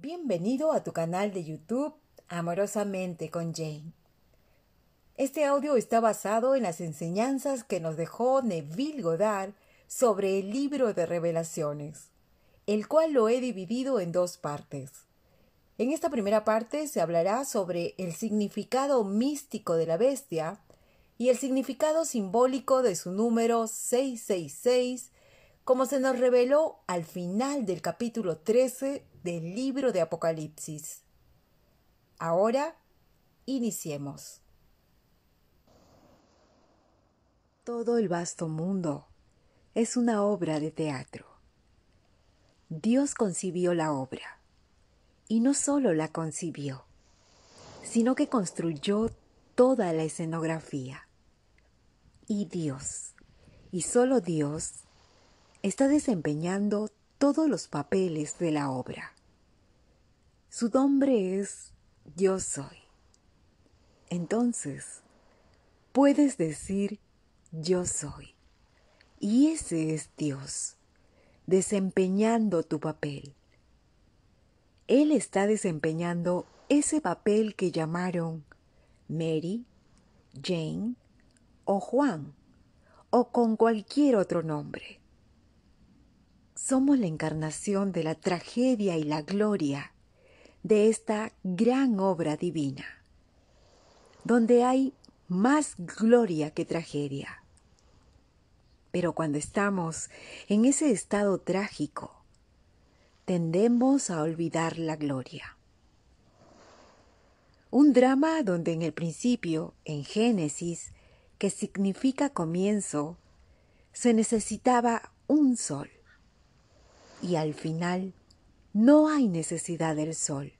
Bienvenido a tu canal de YouTube Amorosamente con Jane. Este audio está basado en las enseñanzas que nos dejó Neville Goddard sobre el libro de revelaciones, el cual lo he dividido en dos partes. En esta primera parte se hablará sobre el significado místico de la bestia y el significado simbólico de su número 666, como se nos reveló al final del capítulo 13 del libro de Apocalipsis. Ahora, iniciemos. Todo el vasto mundo es una obra de teatro. Dios concibió la obra, y no solo la concibió, sino que construyó toda la escenografía. Y Dios, y solo Dios, está desempeñando todos los papeles de la obra. Su nombre es Yo soy. Entonces, puedes decir Yo soy. Y ese es Dios, desempeñando tu papel. Él está desempeñando ese papel que llamaron Mary, Jane o Juan, o con cualquier otro nombre. Somos la encarnación de la tragedia y la gloria de esta gran obra divina, donde hay más gloria que tragedia. Pero cuando estamos en ese estado trágico, tendemos a olvidar la gloria. Un drama donde en el principio, en Génesis, que significa comienzo, se necesitaba un sol. Y al final no hay necesidad del sol,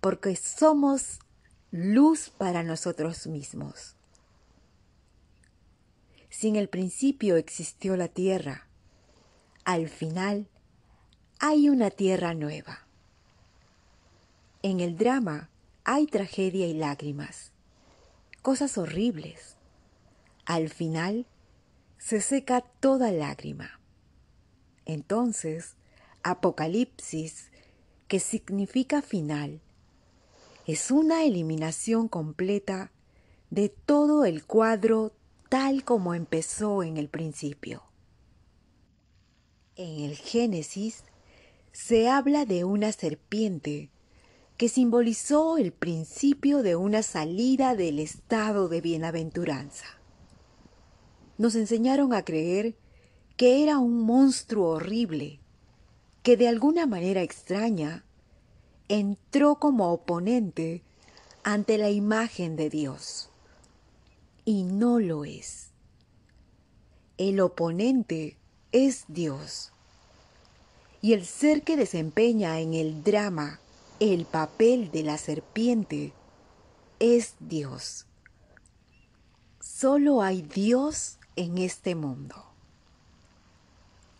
porque somos luz para nosotros mismos. Si en el principio existió la tierra, al final hay una tierra nueva. En el drama hay tragedia y lágrimas, cosas horribles. Al final se seca toda lágrima. Entonces Apocalipsis, que significa final, es una eliminación completa de todo el cuadro tal como empezó en el principio. En el Génesis se habla de una serpiente que simbolizó el principio de una salida del estado de bienaventuranza. Nos enseñaron a creer que era un monstruo horrible que de alguna manera extraña entró como oponente ante la imagen de Dios. Y no lo es. El oponente es Dios. Y el ser que desempeña en el drama el papel de la serpiente es Dios. Solo hay Dios en este mundo.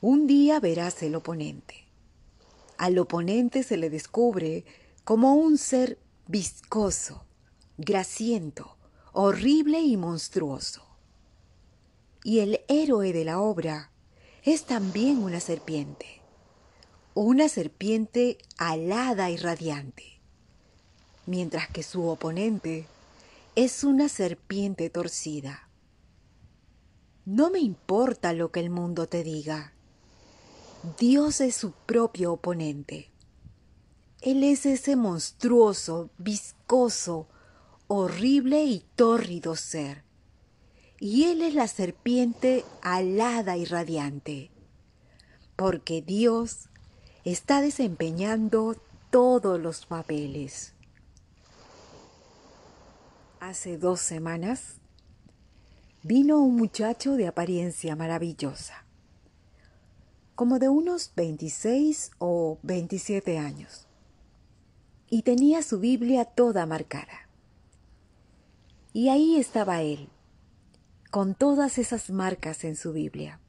Un día verás el oponente al oponente se le descubre como un ser viscoso, grasiento, horrible y monstruoso. Y el héroe de la obra es también una serpiente, una serpiente alada y radiante, mientras que su oponente es una serpiente torcida. No me importa lo que el mundo te diga. Dios es su propio oponente. Él es ese monstruoso, viscoso, horrible y tórrido ser. Y Él es la serpiente alada y radiante. Porque Dios está desempeñando todos los papeles. Hace dos semanas vino un muchacho de apariencia maravillosa como de unos 26 o 27 años, y tenía su Biblia toda marcada. Y ahí estaba él, con todas esas marcas en su Biblia.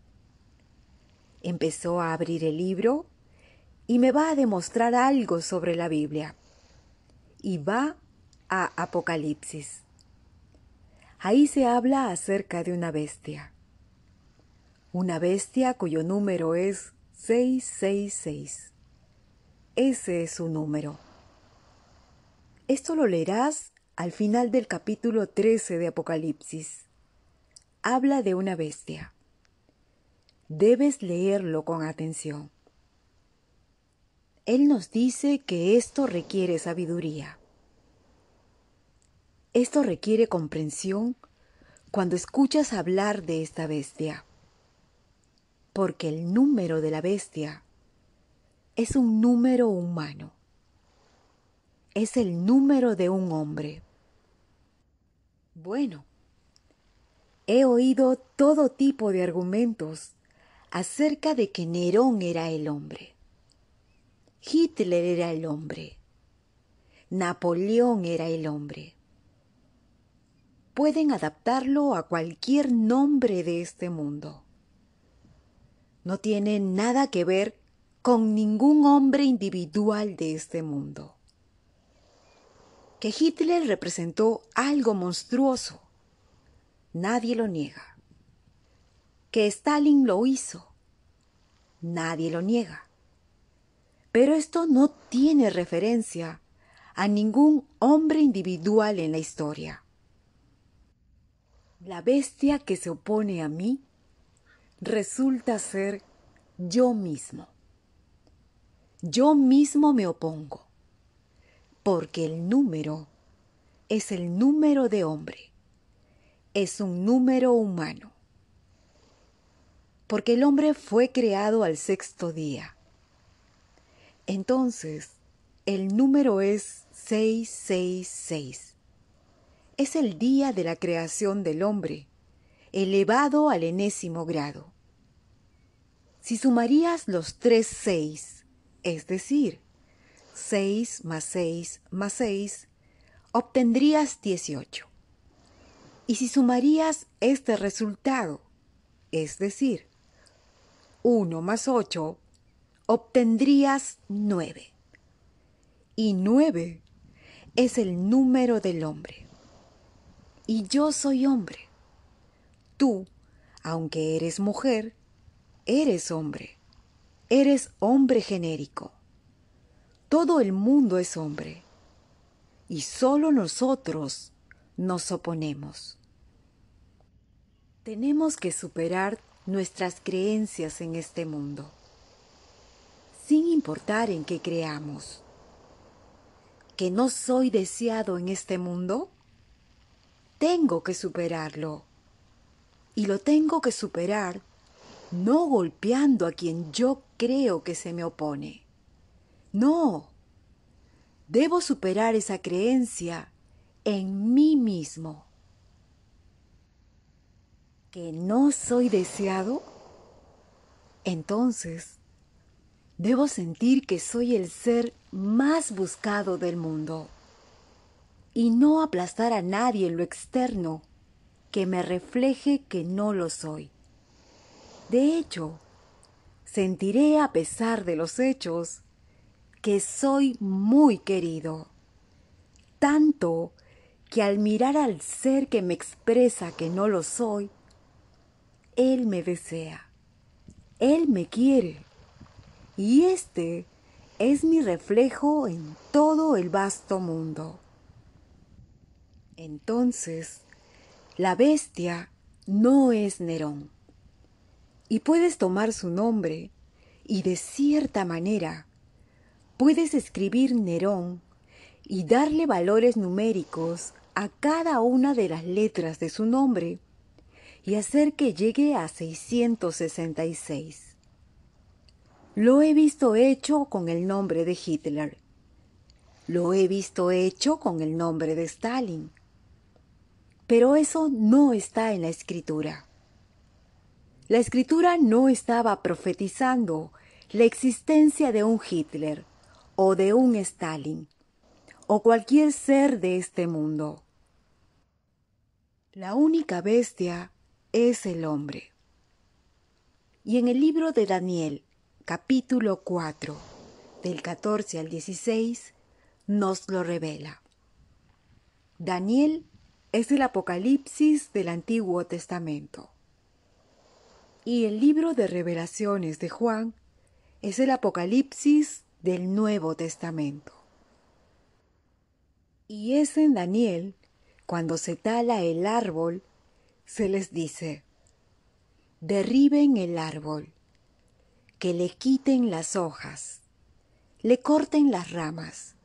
Empezó a abrir el libro y me va a demostrar algo sobre la Biblia. Y va a Apocalipsis. Ahí se habla acerca de una bestia una bestia cuyo número es 666. ese es su número. Esto lo leerás al final del capítulo 13 de Apocalipsis. Habla de una bestia. Debes leerlo con atención. Él nos dice que esto requiere sabiduría. Esto requiere comprensión cuando escuchas hablar de esta bestia, porque el número de la bestia es un número humano, es el número de un hombre. Bueno, he oído todo tipo de argumentos acerca de que Nerón era el hombre. Hitler era el hombre. Napoleón era el hombre. Pueden adaptarlo a cualquier nombre de este mundo. No tiene nada que ver con ningún hombre individual de este mundo. Que Hitler representó algo monstruoso, nadie lo niega. Que Stalin lo hizo, nadie lo niega. Pero esto no tiene referencia a ningún hombre individual en la historia. La bestia que se opone a mí resulta ser yo mismo. Yo mismo me opongo, porque el número es el número de hombre, es un número humano, porque el hombre fue creado al sexto día entonces, el número es 666. Es el día de la creación del hombre, elevado al enésimo grado. Si sumarías los tres seis, es decir, 6 más 6 más 6, obtendrías 18. Y si sumarías este resultado, es decir, 1 más 8 obtendrías nueve. Y nueve es el número del hombre. Y yo soy hombre. Tú, aunque eres mujer, eres hombre. Eres hombre genérico. Todo el mundo es hombre. Y solo nosotros nos oponemos. Tenemos que superar nuestras creencias en este mundo sin importar en qué creamos. ¿Que no soy deseado en este mundo? Tengo que superarlo. Y lo tengo que superar no golpeando a quien yo creo que se me opone. No. Debo superar esa creencia en mí mismo. ¿Que no soy deseado? Entonces, Debo sentir que soy el ser más buscado del mundo y no aplastar a nadie en lo externo que me refleje que no lo soy. De hecho, sentiré a pesar de los hechos que soy muy querido, tanto que al mirar al ser que me expresa que no lo soy, Él me desea, Él me quiere y este es mi reflejo en todo el vasto mundo. Entonces, la bestia no es Nerón. Y puedes tomar su nombre y de cierta manera puedes escribir Nerón y darle valores numéricos a cada una de las letras de su nombre y hacer que llegue a 666. Lo he visto hecho con el nombre de Hitler. Lo he visto hecho con el nombre de Stalin. Pero eso no está en la escritura. La escritura no estaba profetizando la existencia de un Hitler o de un Stalin o cualquier ser de este mundo. La única bestia es el hombre. Y en el libro de Daniel, capítulo 4, del 14 al 16, nos lo revela. Daniel es el Apocalipsis del Antiguo Testamento. Y el libro de revelaciones de Juan es el Apocalipsis del Nuevo Testamento. Y es en Daniel, cuando se tala el árbol, se les dice, derriben el árbol, que le quiten las hojas, le corten las ramas,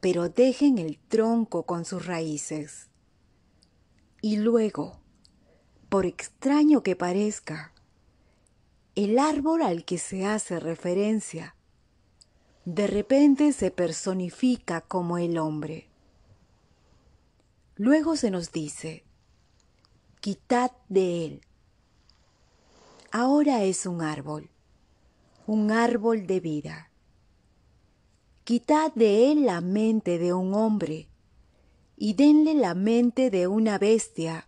pero dejen el tronco con sus raíces. Y luego, por extraño que parezca, el árbol al que se hace referencia de repente se personifica como el hombre. Luego se nos dice, quitad de él. Ahora es un árbol, un árbol de vida. Quitad de él la mente de un hombre y denle la mente de una bestia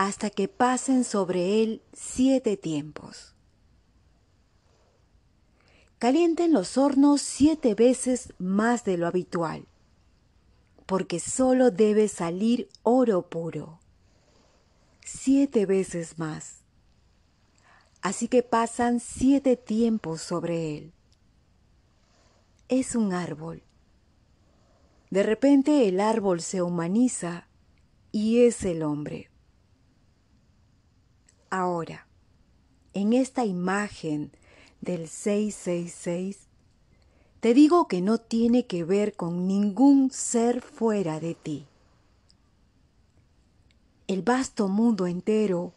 hasta que pasen sobre él siete tiempos. Calienten los hornos siete veces más de lo habitual, porque solo debe salir oro puro. Siete veces más. Así que pasan siete tiempos sobre él. Es un árbol. De repente el árbol se humaniza y es el hombre. Ahora, en esta imagen del 666, te digo que no tiene que ver con ningún ser fuera de ti. El vasto mundo entero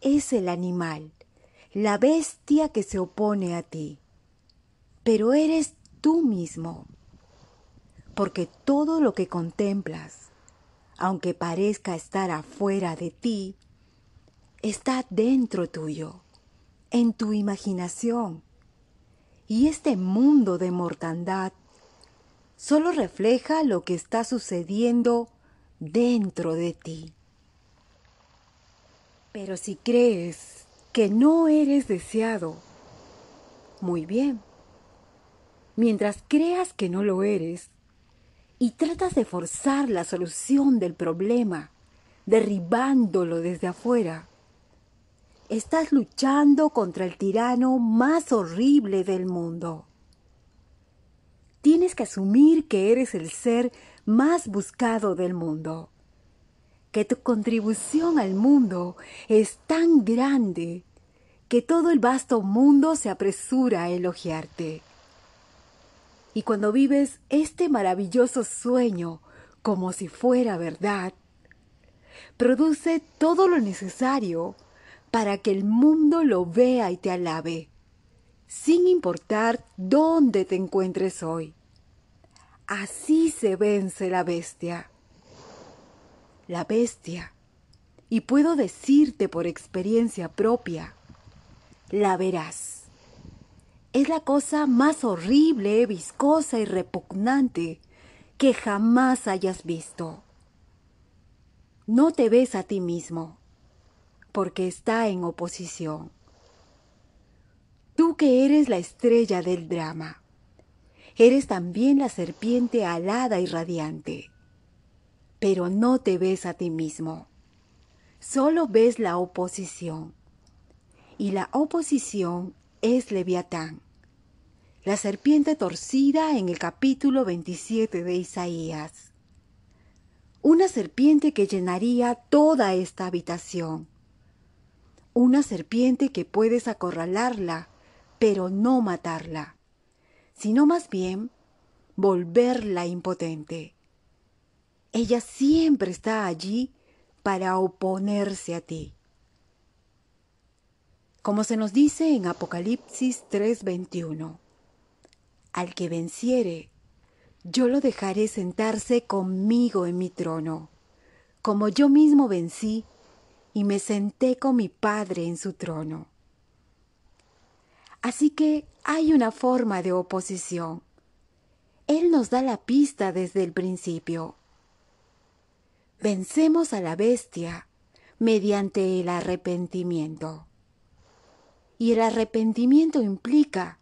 es el animal, la bestia que se opone a ti, pero eres tú mismo, porque todo lo que contemplas, aunque parezca estar afuera de ti, está dentro tuyo en tu imaginación. Y este mundo de mortandad solo refleja lo que está sucediendo dentro de ti. Pero si crees que no eres deseado, muy bien. Mientras creas que no lo eres y tratas de forzar la solución del problema, derribándolo desde afuera, estás luchando contra el tirano más horrible del mundo. Tienes que asumir que eres el ser más buscado del mundo, que tu contribución al mundo es tan grande que todo el vasto mundo se apresura a elogiarte. Y cuando vives este maravilloso sueño como si fuera verdad, produce todo lo necesario para que el mundo lo vea y te alabe, sin importar dónde te encuentres hoy. Así se vence la bestia. La bestia, y puedo decirte por experiencia propia, la verás. Es la cosa más horrible, viscosa y repugnante que jamás hayas visto. No te ves a ti mismo porque está en oposición. Tú que eres la estrella del drama, eres también la serpiente alada y radiante, pero no te ves a ti mismo, solo ves la oposición. Y la oposición es Leviatán, la serpiente torcida en el capítulo 27 de Isaías. Una serpiente que llenaría toda esta habitación una serpiente que puedes acorralarla, pero no matarla, sino más bien volverla impotente. Ella siempre está allí para oponerse a ti. Como se nos dice en Apocalipsis 3:21, al que venciere, yo lo dejaré sentarse conmigo en mi trono, como yo mismo vencí y me senté con mi Padre en su trono. Así que hay una forma de oposición. Él nos da la pista desde el principio. Vencemos a la bestia mediante el arrepentimiento. Y el arrepentimiento implica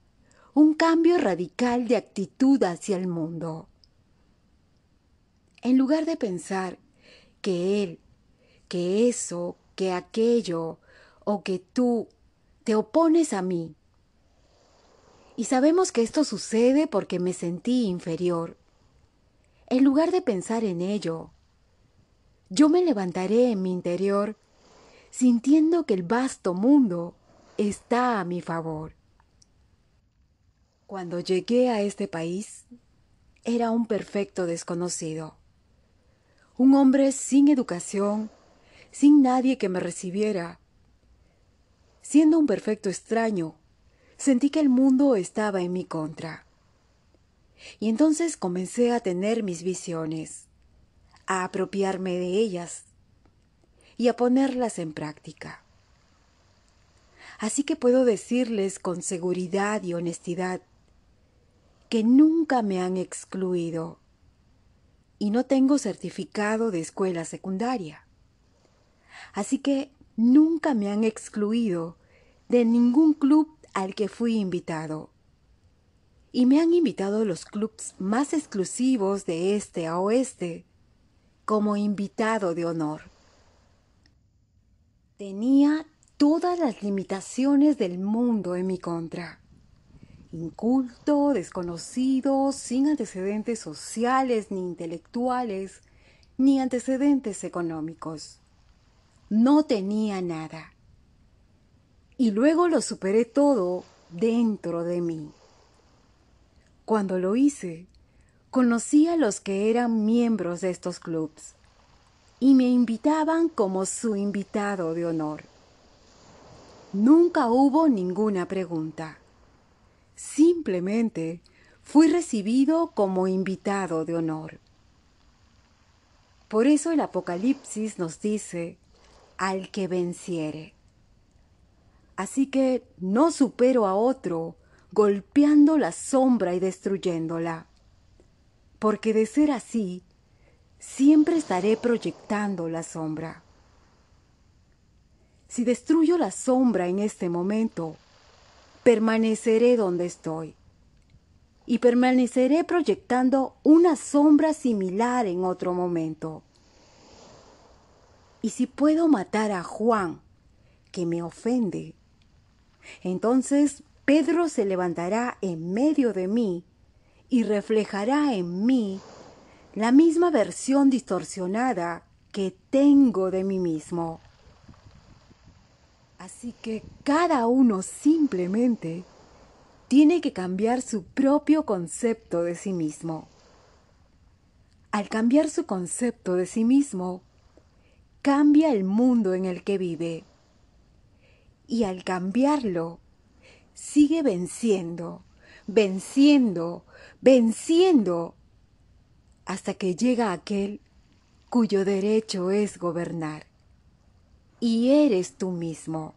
un cambio radical de actitud hacia el mundo. En lugar de pensar que Él, que eso, que aquello o que tú te opones a mí. Y sabemos que esto sucede porque me sentí inferior. En lugar de pensar en ello, yo me levantaré en mi interior sintiendo que el vasto mundo está a mi favor. Cuando llegué a este país, era un perfecto desconocido. Un hombre sin educación, sin nadie que me recibiera. Siendo un perfecto extraño, sentí que el mundo estaba en mi contra. Y entonces comencé a tener mis visiones, a apropiarme de ellas y a ponerlas en práctica. Así que puedo decirles con seguridad y honestidad que nunca me han excluido y no tengo certificado de escuela secundaria. Así que nunca me han excluido de ningún club al que fui invitado. Y me han invitado los clubs más exclusivos de este a oeste como invitado de honor. Tenía todas las limitaciones del mundo en mi contra. Inculto, desconocido, sin antecedentes sociales ni intelectuales, ni antecedentes económicos. No tenía nada. Y luego lo superé todo dentro de mí. Cuando lo hice, conocí a los que eran miembros de estos clubs y me invitaban como su invitado de honor. Nunca hubo ninguna pregunta. Simplemente fui recibido como invitado de honor. Por eso el Apocalipsis nos dice, al que venciere. Así que no supero a otro golpeando la sombra y destruyéndola porque de ser así, siempre estaré proyectando la sombra. Si destruyo la sombra en este momento, permaneceré donde estoy y permaneceré proyectando una sombra similar en otro momento. Y si puedo matar a Juan, que me ofende, entonces Pedro se levantará en medio de mí y reflejará en mí la misma versión distorsionada que tengo de mí mismo. Así que cada uno simplemente tiene que cambiar su propio concepto de sí mismo. Al cambiar su concepto de sí mismo, cambia el mundo en el que vive. Y al cambiarlo, sigue venciendo, venciendo, venciendo hasta que llega aquel cuyo derecho es gobernar. Y eres tú mismo.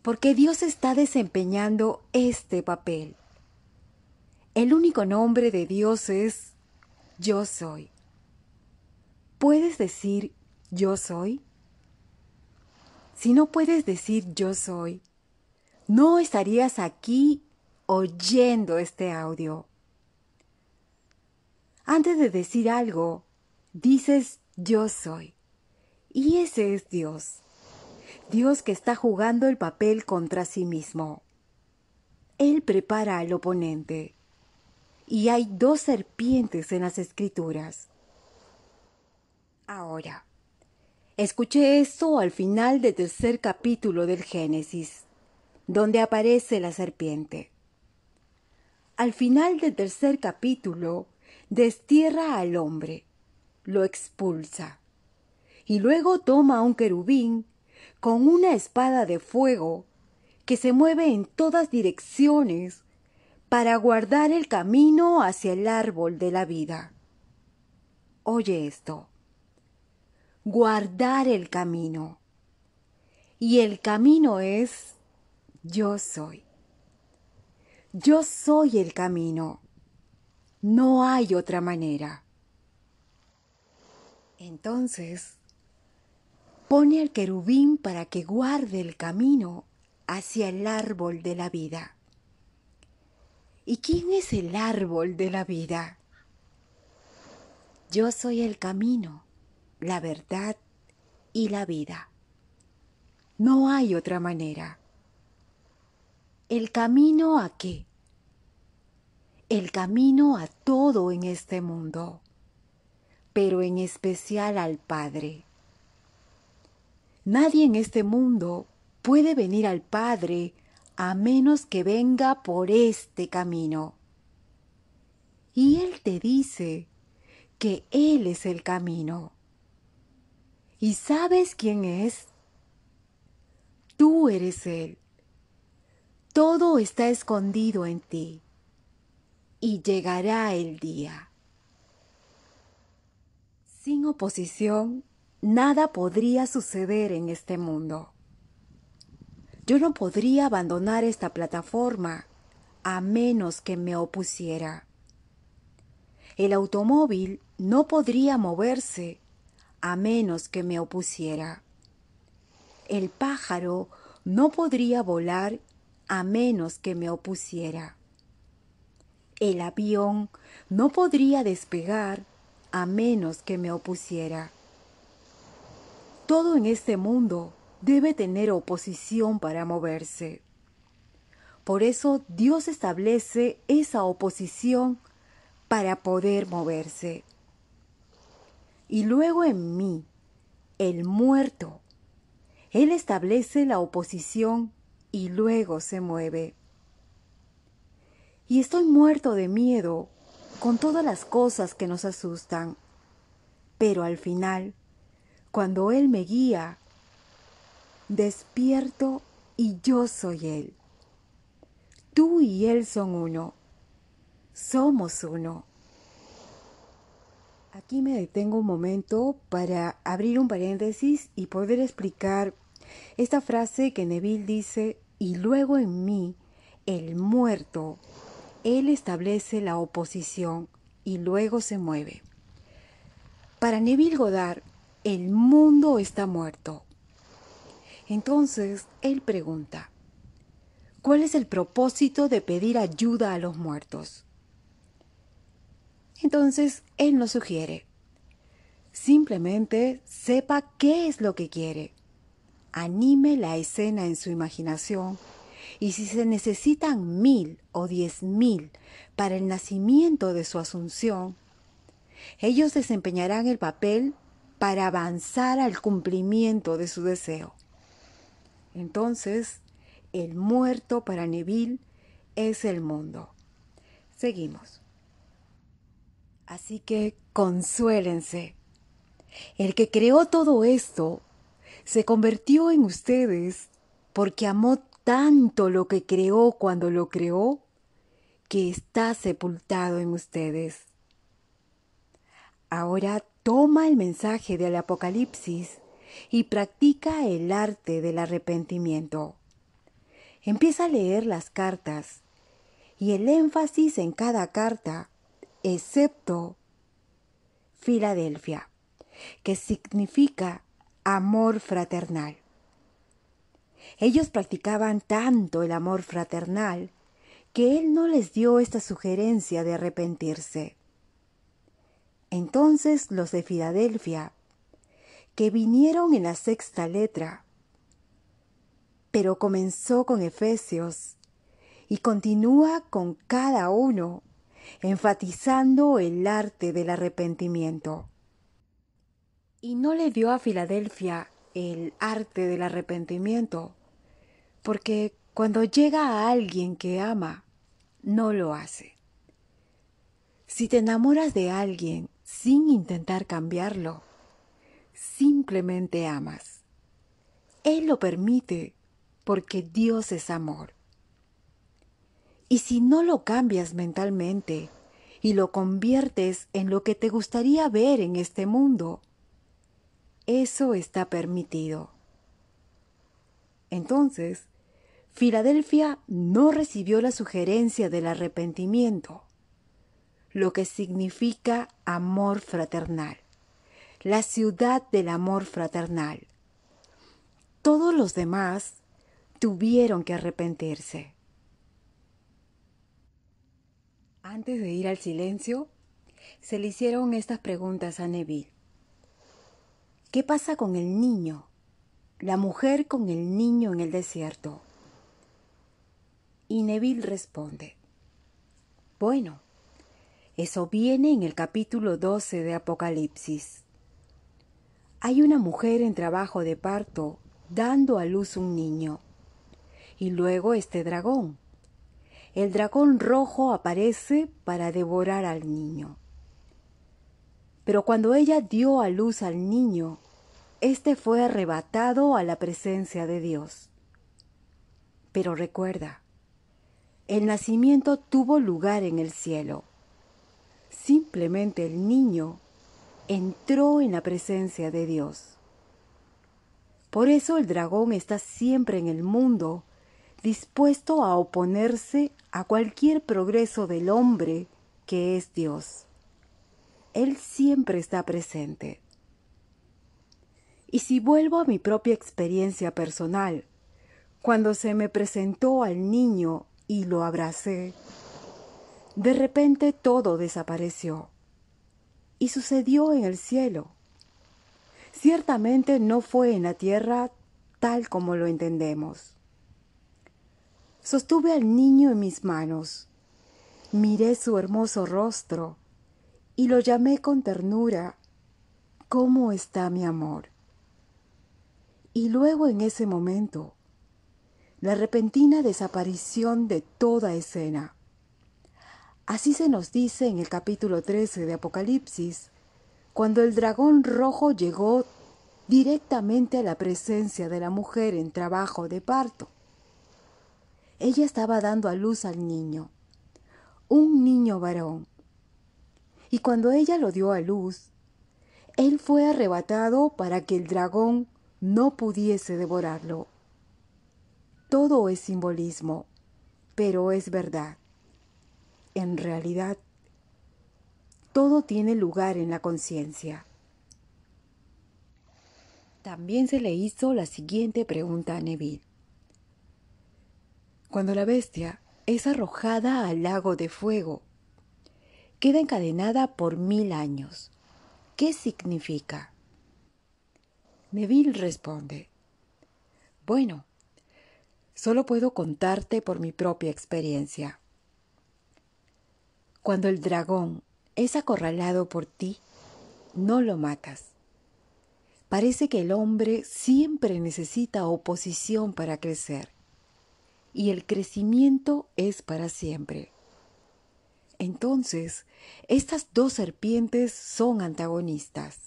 Porque Dios está desempeñando este papel. El único nombre de Dios es yo soy. ¿Puedes decir yo soy? Si no puedes decir yo soy, no estarías aquí oyendo este audio. Antes de decir algo, dices yo soy. Y ese es Dios. Dios que está jugando el papel contra sí mismo. Él prepara al oponente. Y hay dos serpientes en las escrituras. Ahora, escuché esto al final del tercer capítulo del Génesis, donde aparece la serpiente. Al final del tercer capítulo, destierra al hombre, lo expulsa, y luego toma un querubín con una espada de fuego que se mueve en todas direcciones para guardar el camino hacia el árbol de la vida. Oye esto. Guardar el camino. Y el camino es yo soy. Yo soy el camino. No hay otra manera. Entonces, pone al querubín para que guarde el camino hacia el árbol de la vida. ¿Y quién es el árbol de la vida? Yo soy el camino, la verdad y la vida. No hay otra manera. ¿El camino a qué? El camino a todo en este mundo, pero en especial al Padre. Nadie en este mundo puede venir al Padre a menos que venga por este camino. Y Él te dice que Él es el camino. ¿Y sabes quién es? Tú eres Él. Todo está escondido en ti y llegará el día. Sin oposición, nada podría suceder en este mundo. Yo no podría abandonar esta plataforma a menos que me opusiera. El automóvil no podría moverse a menos que me opusiera. El pájaro no podría volar a menos que me opusiera. El avión no podría despegar a menos que me opusiera. Todo en este mundo debe tener oposición para moverse. Por eso Dios establece esa oposición para poder moverse. Y luego en mí, el muerto, Él establece la oposición y luego se mueve. Y estoy muerto de miedo con todas las cosas que nos asustan. Pero al final, cuando Él me guía, despierto y yo soy Él. Tú y Él son uno. Somos uno. Aquí me detengo un momento para abrir un paréntesis y poder explicar esta frase que Neville dice, y luego en mí, el muerto, él establece la oposición y luego se mueve. Para Neville Goddard, el mundo está muerto. Entonces, él pregunta, ¿cuál es el propósito de pedir ayuda a los muertos? Entonces, él nos sugiere, simplemente sepa qué es lo que quiere, anime la escena en su imaginación y si se necesitan mil o diez mil para el nacimiento de su asunción, ellos desempeñarán el papel para avanzar al cumplimiento de su deseo. Entonces, el muerto para Neville es el mundo. Seguimos. Así que consuélense. El que creó todo esto se convirtió en ustedes porque amó tanto lo que creó cuando lo creó que está sepultado en ustedes. Ahora toma el mensaje del Apocalipsis y practica el arte del arrepentimiento. Empieza a leer las cartas y el énfasis en cada carta excepto Filadelfia, que significa amor fraternal. Ellos practicaban tanto el amor fraternal que él no les dio esta sugerencia de arrepentirse. Entonces los de Filadelfia, que vinieron en la sexta letra, pero comenzó con Efesios y continúa con cada uno enfatizando el arte del arrepentimiento. Y no le dio a Filadelfia el arte del arrepentimiento, porque cuando llega a alguien que ama, no lo hace. Si te enamoras de alguien sin intentar cambiarlo, simplemente amas. Él lo permite porque Dios es amor. Y si no lo cambias mentalmente y lo conviertes en lo que te gustaría ver en este mundo, eso está permitido. Entonces, Filadelfia no recibió la sugerencia del arrepentimiento, lo que significa amor fraternal, la ciudad del amor fraternal. Todos los demás tuvieron que arrepentirse. Antes de ir al silencio, se le hicieron estas preguntas a Neville. ¿Qué pasa con el niño? La mujer con el niño en el desierto. Y Neville responde, bueno, eso viene en el capítulo 12 de Apocalipsis. Hay una mujer en trabajo de parto dando a luz un niño. Y luego este dragón. El dragón rojo aparece para devorar al niño. Pero cuando ella dio a luz al niño, éste fue arrebatado a la presencia de Dios. Pero recuerda, el nacimiento tuvo lugar en el cielo. Simplemente el niño entró en la presencia de Dios. Por eso el dragón está siempre en el mundo, dispuesto a oponerse a cualquier progreso del hombre que es Dios. Él siempre está presente. Y si vuelvo a mi propia experiencia personal, cuando se me presentó al niño y lo abracé, de repente todo desapareció y sucedió en el cielo. Ciertamente no fue en la tierra tal como lo entendemos. Sostuve al niño en mis manos, miré su hermoso rostro y lo llamé con ternura, ¿cómo está mi amor? Y luego en ese momento, la repentina desaparición de toda escena. Así se nos dice en el capítulo 13 de Apocalipsis, cuando el dragón rojo llegó directamente a la presencia de la mujer en trabajo de parto. Ella estaba dando a luz al niño, un niño varón. Y cuando ella lo dio a luz, él fue arrebatado para que el dragón no pudiese devorarlo. Todo es simbolismo, pero es verdad. En realidad, todo tiene lugar en la conciencia. También se le hizo la siguiente pregunta a Neville. Cuando la bestia es arrojada al lago de fuego, queda encadenada por mil años. ¿Qué significa? Neville responde, bueno, Solo puedo contarte por mi propia experiencia. Cuando el dragón es acorralado por ti, no lo matas. Parece que el hombre siempre necesita oposición para crecer, y el crecimiento es para siempre. Entonces, estas dos serpientes son antagonistas.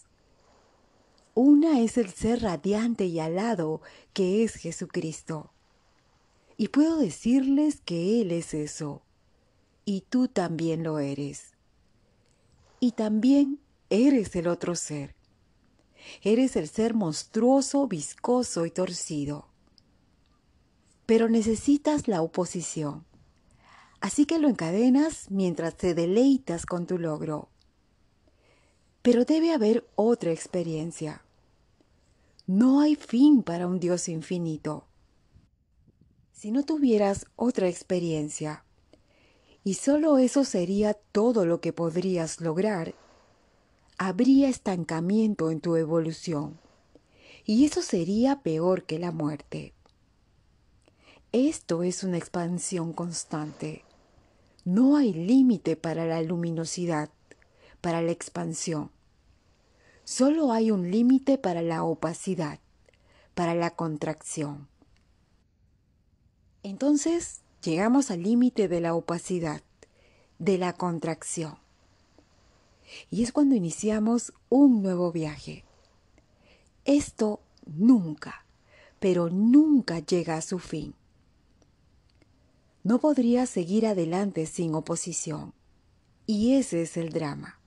Una es el ser radiante y alado que es Jesucristo y puedo decirles que Él es eso. Y tú también lo eres. Y también eres el otro ser. Eres el ser monstruoso, viscoso y torcido. Pero necesitas la oposición. Así que lo encadenas mientras te deleitas con tu logro. Pero debe haber otra experiencia. No hay fin para un Dios infinito. Si no tuvieras otra experiencia, y solo eso sería todo lo que podrías lograr, habría estancamiento en tu evolución, y eso sería peor que la muerte. Esto es una expansión constante. No hay límite para la luminosidad, para la expansión. Solo hay un límite para la opacidad, para la contracción. Entonces llegamos al límite de la opacidad, de la contracción. Y es cuando iniciamos un nuevo viaje. Esto nunca, pero nunca llega a su fin. No podría seguir adelante sin oposición. Y ese es el drama.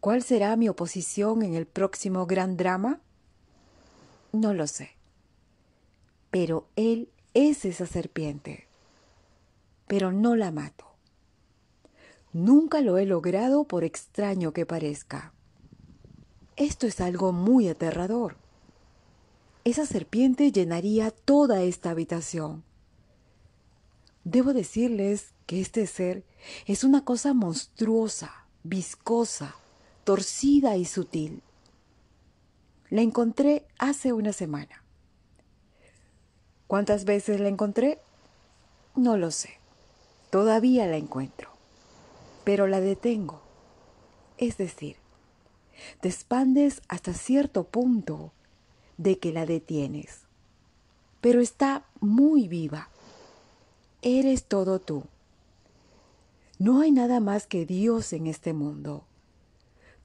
¿Cuál será mi oposición en el próximo gran drama? No lo sé pero él es esa serpiente. Pero no la mato. Nunca lo he logrado por extraño que parezca. Esto es algo muy aterrador. Esa serpiente llenaría toda esta habitación. Debo decirles que este ser es una cosa monstruosa, viscosa, torcida y sutil. La encontré hace una semana. ¿Cuántas veces la encontré? No lo sé. Todavía la encuentro. Pero la detengo. Es decir, te expandes hasta cierto punto de que la detienes. Pero está muy viva. Eres todo tú. No hay nada más que Dios en este mundo.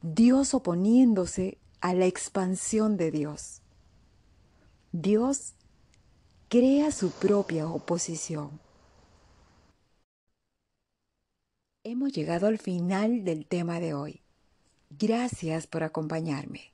Dios oponiéndose a la expansión de Dios. Dios crea su propia oposición. Hemos llegado al final del tema de hoy. Gracias por acompañarme.